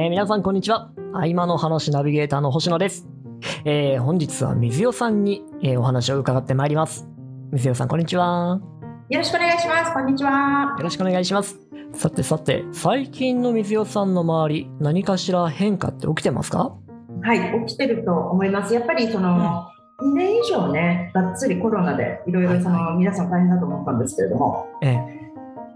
えー皆さんこんにちは。合間の話ナビゲーターの星野です。えー本日は水代さんに、えーお話を伺ってまいります。水代さんこんにちは。よろしくお願いします。こんにちは。よろしくお願いします。さてさて、最近の水代さんの周り、何かしら変化って起きてますか？はい、起きてると思います。やっぱりその、2年以上ね、がっつりコロナでいろいろその、皆さん大変だと思ったんですけれども、ええ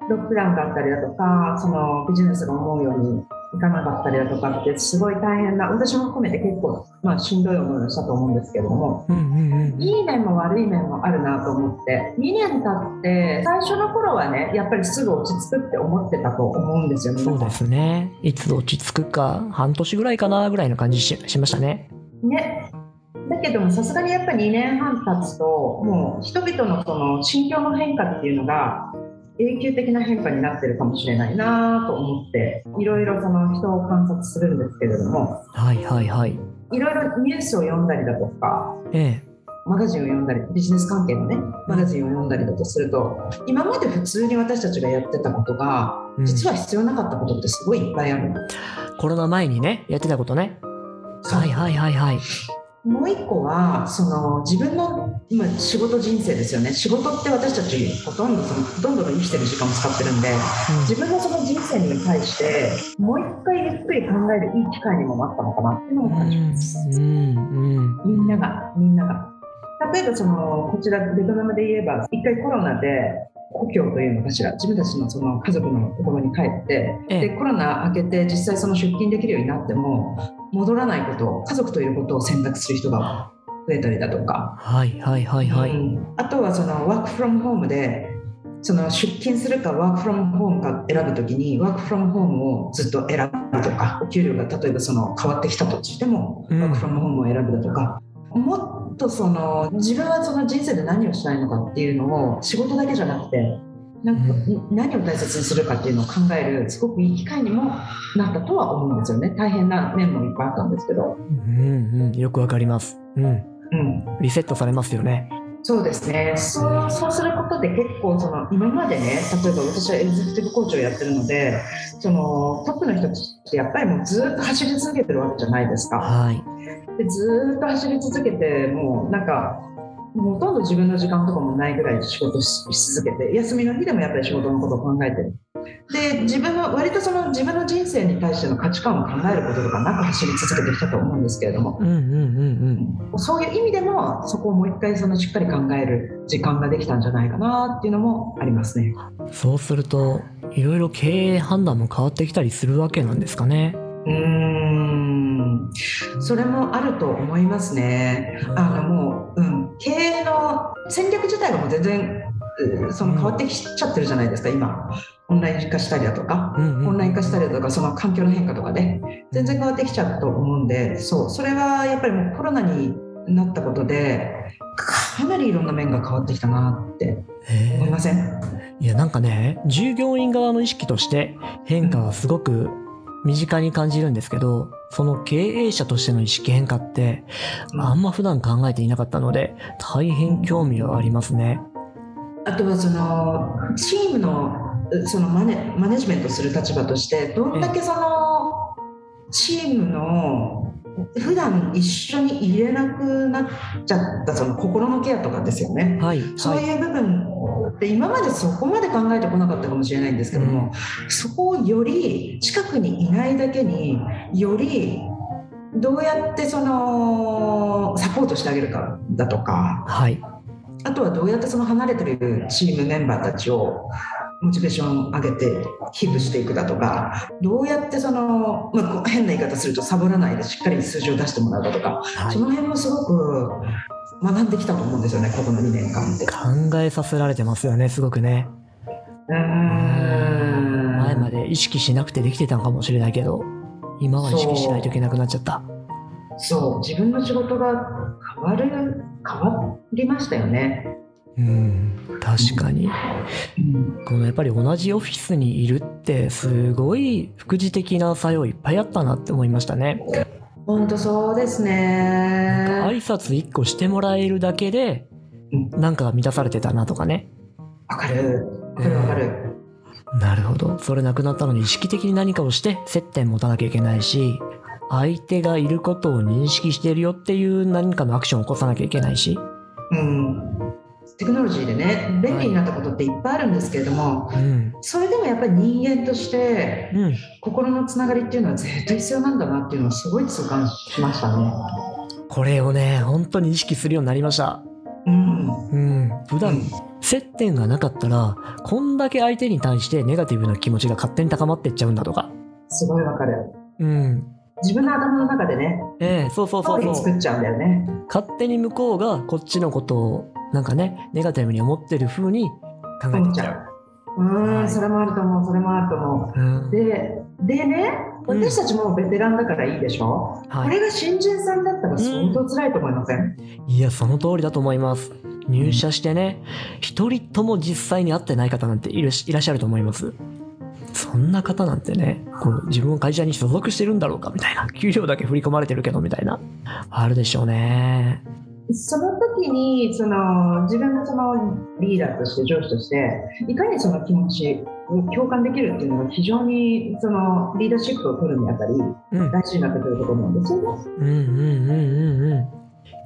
ロックダウンがあったりだとか、そのビジネスが思うようにいかなかったりだとかって、すごい大変な、私も含めて結構、まあ、しんどい思いをしたと思うんですけれども、うんうんうん。いい面も悪い面もあるなと思って、2年経って、最初の頃はね、やっぱりすぐ落ち着くって思ってたと思うんですよ、皆さんそうですね。いつ落ち着くか、半年ぐらいかなぐらいの感じししましたね。ね、だけどもさすがにやっぱり2年半経つともう人々のその心境の変化っていうのが永久的な変化になってるかもしれないなと思っていろいろその人を観察するんですけれどもはいはいはい。いろいろニュースを読んだりだとかええマガジンを読んだりビジネス関係のねマガジンを読んだりだとすると今まで普通に私たちがやってたことがうん実は必要なかったことってすごいいっぱいある、コロナ前にね、やってたことね。はいはいはいはい。もう一個はその自分の今仕事人生ですよね。仕事って私たちほとんどそのほとんどの生きてる時間を使ってるんで自分のその人生に対してもう一回ゆっくり考えるいい機会にもなったのかなっていうのも感じます、うんうん。みんながみんなが。例えばそのこちらベトナムで言えば一回コロナで故郷というのかしら自分たちのその家族のところに帰ってええ。でコロナ明けて実際その出勤できるようになっても戻らないこと家族といることを選択する人が増えたりだとか、はいはいはいはい。うん。あとはそのワークフロムホームでその出勤するかワークフロムホームか選ぶときにワークフロムホームをずっと選ぶとかお給料が例えばその変わってきたとしても、うん。ワークフロムホームを選ぶだとか。もっとその自分はその人生で何をしたいのかっていうのを仕事だけじゃなくてなんかう何を大切にするかっていうのを考えるすごくいい機会にもなったとは思うんですよね大変な面もいっぱいあったんですけど、うんうん。よくわかります。うん。うん、リセットされますよね。そうですねそうそうすることで結構その今までね例えば私はエグゼクティブコーチをやってるのでそのトップの人たちってやっぱりもうずっと走り続けてるわけじゃないですかはい。でずっと走り続けてもうなんかほとんど自分の時間とかもないぐらい仕事しし続けて休みの日でもやっぱり仕事のことを考えてるで自分は割とその自分の人生に対しての価値観を考えることとかなく走り続けてきたと思うんですけれどもうんうんうんそういう意味でもそこをもう一回そのしっかり考える時間ができたんじゃないかなっていうのもありますね。うん。そうすると、いろいろ経営判断も変わってきたりするわけなんですかね。うーん。それもあると思いますね。あのもう、うん、経営の戦略自体がもう全然うその変わってきちゃってるじゃないですか、今。オンライン化したりだとか、うんうんオンライン化したりだとか、その環境の変化とかで、全然変わってきちゃうと思うんで、そう、それはやっぱりもうコロナになったことで、かなりいろんな面が変わってきたなってへ思いません？えいやなんかね従業員側の意識として変化はすごく身近に感じるんですけどその経営者としての意識変化ってあんま普段考えていなかったので大変興味はありますね。あとはそのチームのそのマネマネジメントする立場としてどんだけそのチームの普段一緒に入れなくなっちゃったその心のケアとかですよね。はいはいそういう部分って今までそこまで考えてこなかったかもしれないんですけども、そこをより近くにいないだけによりどうやってそのサポートしてあげるかだとかはい。あとはどうやってその離れてるチームメンバーたちをモチベーション上げて寄付していくだとかどうやってその、まあ、変な言い方するとサボらないでしっかり数字を出してもらうだとか、はい。その辺もすごく学んできたと思うんですよねここの2年間って。考えさせられてますよねすごくね。うーん前まで意識しなくてできてたのかもしれないけど今は意識しないといけなくなっちゃった。そう自分の仕事が変わる変わりましたよね。うん確かに。うんこのやっぱり同じオフィスにいるってすごい副次的な作用いっぱいあったなって思いましたね。本当そうです挨ね。拶一個してもらえるだけでうんなんか満たされてたなとかね。わかる。わかるわかる。なるほど。それなくなったのに意識的に何かをして接点持たなきゃいけないし、相手がいることを認識してるよっていう何かのアクションを起こさなきゃいけないし。うん、テクノロジーでね便利になったことっていっぱいあるんですけれども、うん。それでもやっぱり人間としてうん。心のつながりっていうのは絶対必要なんだなっていうのをすごい痛感しましたね。これをね、本当に意識するようになりました。うん、うん。普段うん接点がなかったら、こんだけ相手に対してネガティブな気持ちが勝手に高まっていっちゃうんだとか。すごいわかる。うん。自分の頭の中でね、ええそうそうそうそう。作っちゃうんだよね。勝手に向こうがこっちのことを、なんかね、ネガティブに思ってる風に考えてちゃう。うーん、はいそれもあると思う、それもあると思うんう。。で、でね、うん私たちもベテランだからいいでしょ、はいこれが新人さんだったら相当辛いと思いません、いや、その通りだと思います。入社してね、一人とも実際に会ってない方なんているしいらっしゃると思います。そんな方なんてね、こう自分の会社に所属してるんだろうかみたいな。給料だけ振り込まれてるけどみたいな。あるでしょうね。その時にその自分がそのリーダーとして上司としていかにその気持ちを共感できるっていうのが非常にそのリーダーシップを取るにあたりうん。大事になってくるところなんですよね。うんうんうんうんう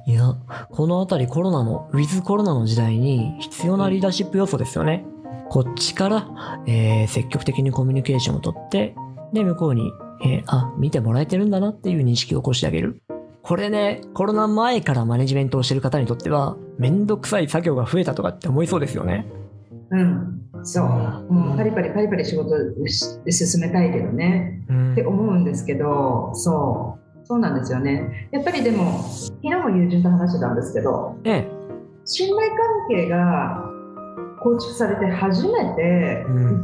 ん。いや、このあたりコロナの、ウィズコロナの時代に必要なリーダーシップ要素ですよね。こっちから、えー積極的にコミュニケーションをとって、で、向こうに、えーあ、見てもらえてるんだなっていう認識を起こしてあげる。これね、コロナ前からマネジメントをしてる方にとっては、めんどくさい作業が増えたとかって思いそうですよね。うん、そう、もうパリパリパリパリ仕事し進めたいけどね。うん。って思うんですけどそう。そうなんですよね。やっぱりでも昨日も友人と話してたんですけどええ。信頼関係が構築されて初めて、うん。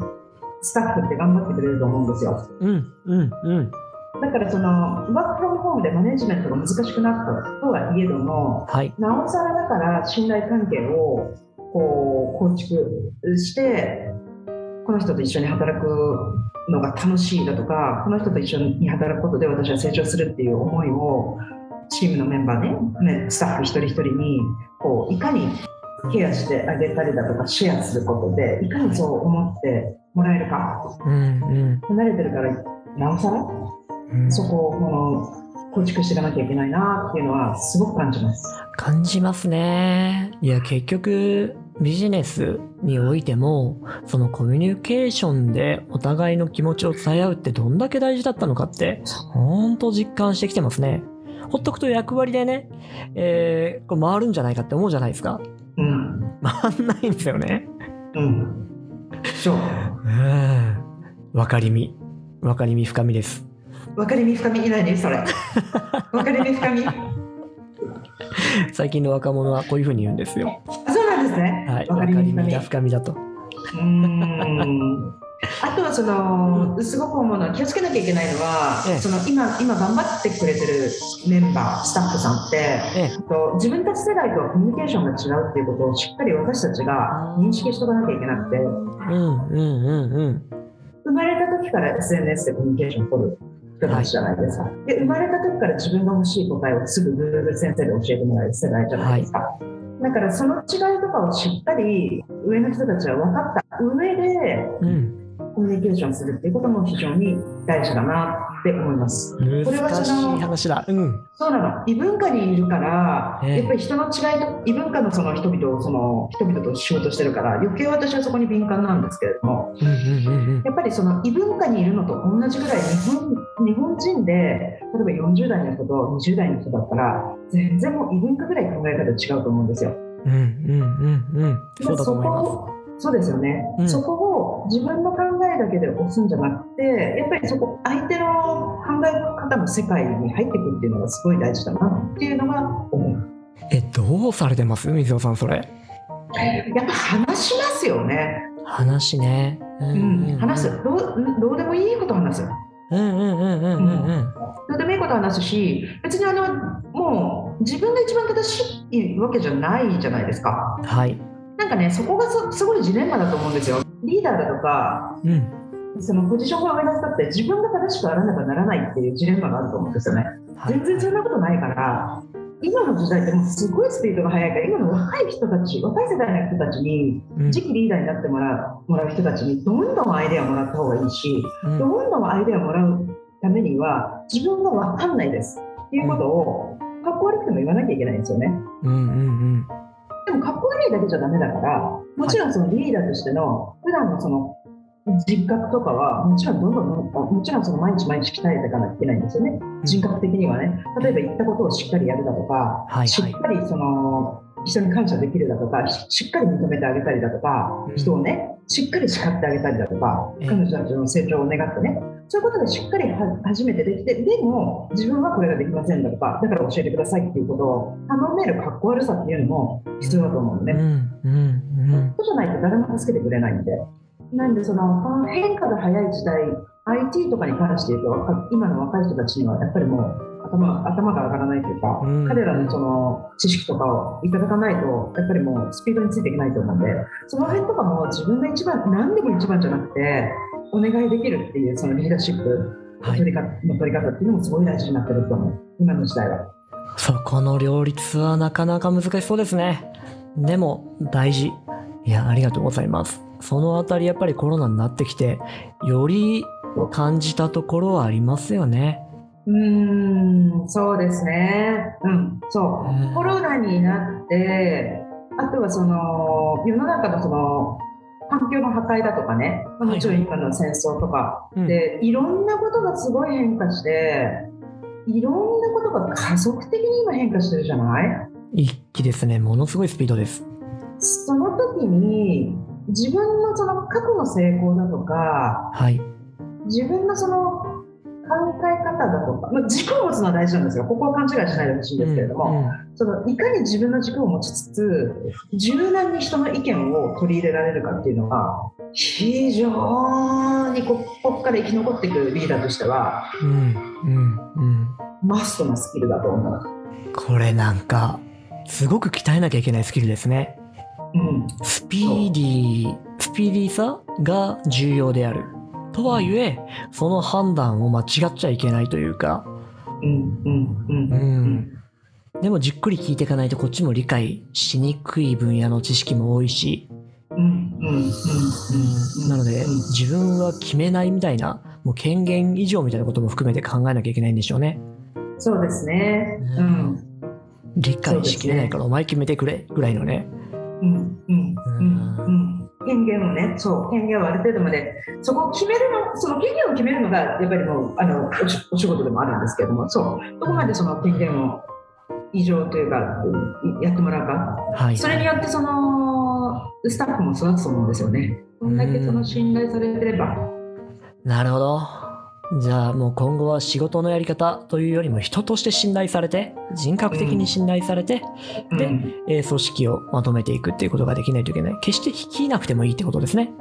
スタッフって頑張ってくれると思うんですよ。うん、うん、うん。だからそのワークフロムホームでマネジメントが難しくなったとはいえどもはい。なおさらだから信頼関係をこう構築してこの人と一緒に働くのが楽しいだとかこの人と一緒に働くことで私は成長するっていう思いをチームのメンバーねねスタッフ一人一人にこういかにケアしてあげたりだとかシェアすることでいかにそう思ってもらえるかうん、うん離れてるからなおさらうん。そこをこの構築していかなきゃいけないなっていうのはすごく感じます。感じますね。いや、結局、ビジネスにおいても、そのコミュニケーションでお互いの気持ちを伝え合うってどんだけ大事だったのかって、ほんと実感してきてますね。ほっとくと役割でね、えー、こう回るんじゃないかって思うじゃないですか。うん回んないんですよね。うん、そううん。わかりみ。わかりみ深みです。分かりみ深みいないねそれ分かりみ深み最近の若者はこういうふうに言うんですよ。あそうなんですね、はい。分わかりみが深み深みだと。うーんあとはその、すごく思うのは気をつけなきゃいけないのは、ええその今今頑張ってくれてるメンバースタッフさんってええ。と自分たち世代とはコミュニケーションが違うっていうことをしっかり私たちが認識しておかなきゃいけなくてうん、うん、うん、うん。生まれた時から SNS でコミュニケーションを取る人たちじゃないですか、で生まれた時から自分が欲しい答えをすぐ Google 先生で教えてもらえる世代じゃないですか、だからその違いとかをしっかり上の人たちは分かった上でうん。コミュニケーションするっていうことも非常に大事だなって思います。難これはしそのい話だ。うん。そうなの異文化にいるから、ええやっぱり人の違いと異文化のその人々をその人々と仕事してるから余計私はそこに敏感なんですけれどもうんうんうんうん。やっぱりその異文化にいるのと同じぐらい日本日本人で例えば40代の人と20代の人だったら全然もう異文化ぐらい考え方違うと思うんですよ。うんうんうんうん。そうだと思います。こそうですよね、うん。そこを自分の考えだけで押すんじゃなくてやっぱりそこ相手の考え方の世界に入ってくるっていうのがすごい大事だなっていうのが思う。え、どうされてます？水尾さん、それ。やっぱ話しますよね、話ね。ううん話す。どうどうでもいいこと話す。うんうんうんうんうんうん。どうでもいいこと話すし別にあのもう自分が一番正しいわけじゃないじゃないですか。はい。なんかねそこがそすごいジレンマだと思うんですよリーダーだとかうん。そのポジションが上の人って自分が正しくあらねばならないっていうジレンマがあると思うんですよね。はい全然そんなことないから、今の時代ってもうすごいスピードが速いから今の若い人たち若い世代の人たちにうん次期リーダーになってもらうもらう人たちにどんどんアイデアをもらった方がいいし、うんどんどんアイデアをもらうためには自分が分かんないですっていうことをかっこ悪くても言わなきゃいけないんですよね。うんうんでもかっこ悪いだけじゃダメだからもちろんそのリーダーとしての普段のその人格とかはもちろんどんどんもちろんその毎日毎日鍛えていかなきゃいけないんですよね。人格的にはね。例えば言ったことをしっかりやるだとか、はい。しっかりその人に感謝できるだとかししっかり認めてあげたりだとか、うん。人をねしっかり叱ってあげたりだとか、ええ。彼女たちの成長を願ってねそういうことがしっかりは初めてできてでも自分はこれができませんだとかだから教えてくださいっていうことを頼めるかっこ悪さっていうのも必要だと思うのね。うんうんうんそうじゃないと誰も助けてくれないんで。なんでその変化が早い時代 IT とかに関して言うと今の若い人たちにはやっぱりもう頭頭が上がらないというか、うん彼らのその知識とかをいただかないとやっぱりもうスピードについていけないと思うんでその辺とかも自分が一番何でも一番じゃなくてお願いできるっていうそのリーダーシップのはい取り方,、の取り方っていうのもすごい大事になってると思う今の時代は。そこの両立はなかなか難しそうですね。でも大事。いや、ありがとうございます。そのあたりやっぱりコロナになってきて、より感じたところはありますよね。うーん、そうですね。うん、そうう。んコロナになって、あとはその世の中のその環境の破壊だとかね、まあもちろん今の戦争とか、うんでいろんなことがすごい変化して、いろんなことが加速的に今変化してるじゃない？一気ですね。ものすごいスピードです。その時に自分のその過去の成功だとか、はい。自分のその考え方だとか、まあ、軸を持つのは大事なんですよ。ここは勘違いしないでほしいんですけれども、うんそのいかに自分の軸を持ちつつ柔軟に人の意見を取り入れられるかっていうのが非常にこここから生き残っていくリーダーとしてはうんうんうんマストなスキルだと思う。これなんか、すごく鍛えなきゃいけないスキルですね。うん、スピーディー、スピーディーさが重要である。とはいえ、その判断を間違っちゃいけないというか、うん、うん、うん、ううんん。でもじっくり聞いていかないとこっちも理解しにくい分野の知識も多いし、うん、うん、うん、うん。なのでうん自分は決めないみたいな、もう権限以上みたいなことも含めて考えなきゃいけないんでしょうね。そうですね。ううんん、理解しきれないからお前決めてくれぐらいのね。うん、うん、うん、うん。権限をね、そう、権限をある程度まで、そこを決めるの、その権限を決めるのが、やっぱりもう、あの、お仕お仕事でもあるんですけれども、そう、どこまでその権限を異常というか、うんやってもらうか、はい。それによってその、スタッフも育つと思うんですよね。こんだけその信頼されてれば。なるほど。じゃあもう今後は仕事のやり方というよりも人として信頼されて、人格的に信頼されて、でうんえー組織をまとめていくっていうことができないといけない。決して率いなくてもいいってことですね。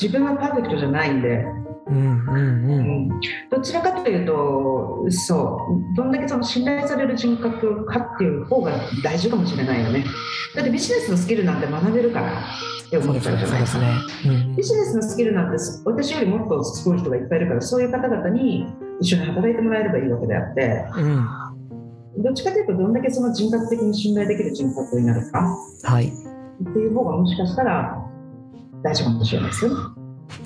自分はパーフェクトじゃないんで、うん。うん。う。うん。ん、どちらかというとそう。どんだけその信頼される人格かっていう方が大事かもしれないよね。だってビジネスのスキルなんて学べるからって思っちゃうじゃないですか。ね。うん。ビジネスのスキルなんて私よりもっとすごい人がいっぱいいるからそういう方々に一緒に働いてもらえればいいわけであって。うん。どっちかというとどんだけその人格的に信頼できる人格になるか。はい。っていう方がもしかしたら大事かもしれないですよね。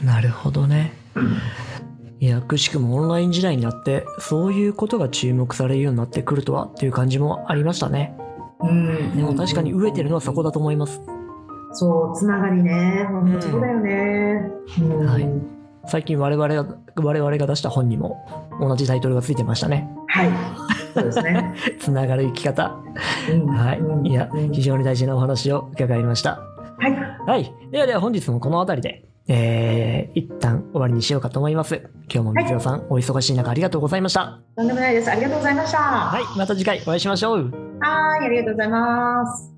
なるほどね。いや、くしくもオンライン時代になって、そういうことが注目されるようになってくるとはっていう感じもありましたね。うんでも確かに飢えてるのはそこだと思います。そう、つながりね。本当そうだよね。うんはい最近我々が、我々が出した本にも同じタイトルがついてましたね。はい。そうですね。つながる生き方。うんはいうん。いやうん、非常に大事なお話を伺いました。はい。はい。ではでは本日もこの辺りで、えー、一旦終わりにしようかと思います。今日も水野さん、お忙しい中ありがとうございました。とんでもないです。ありがとうございました。はい。また次回お会いしましょう。はい、ありがとうございます。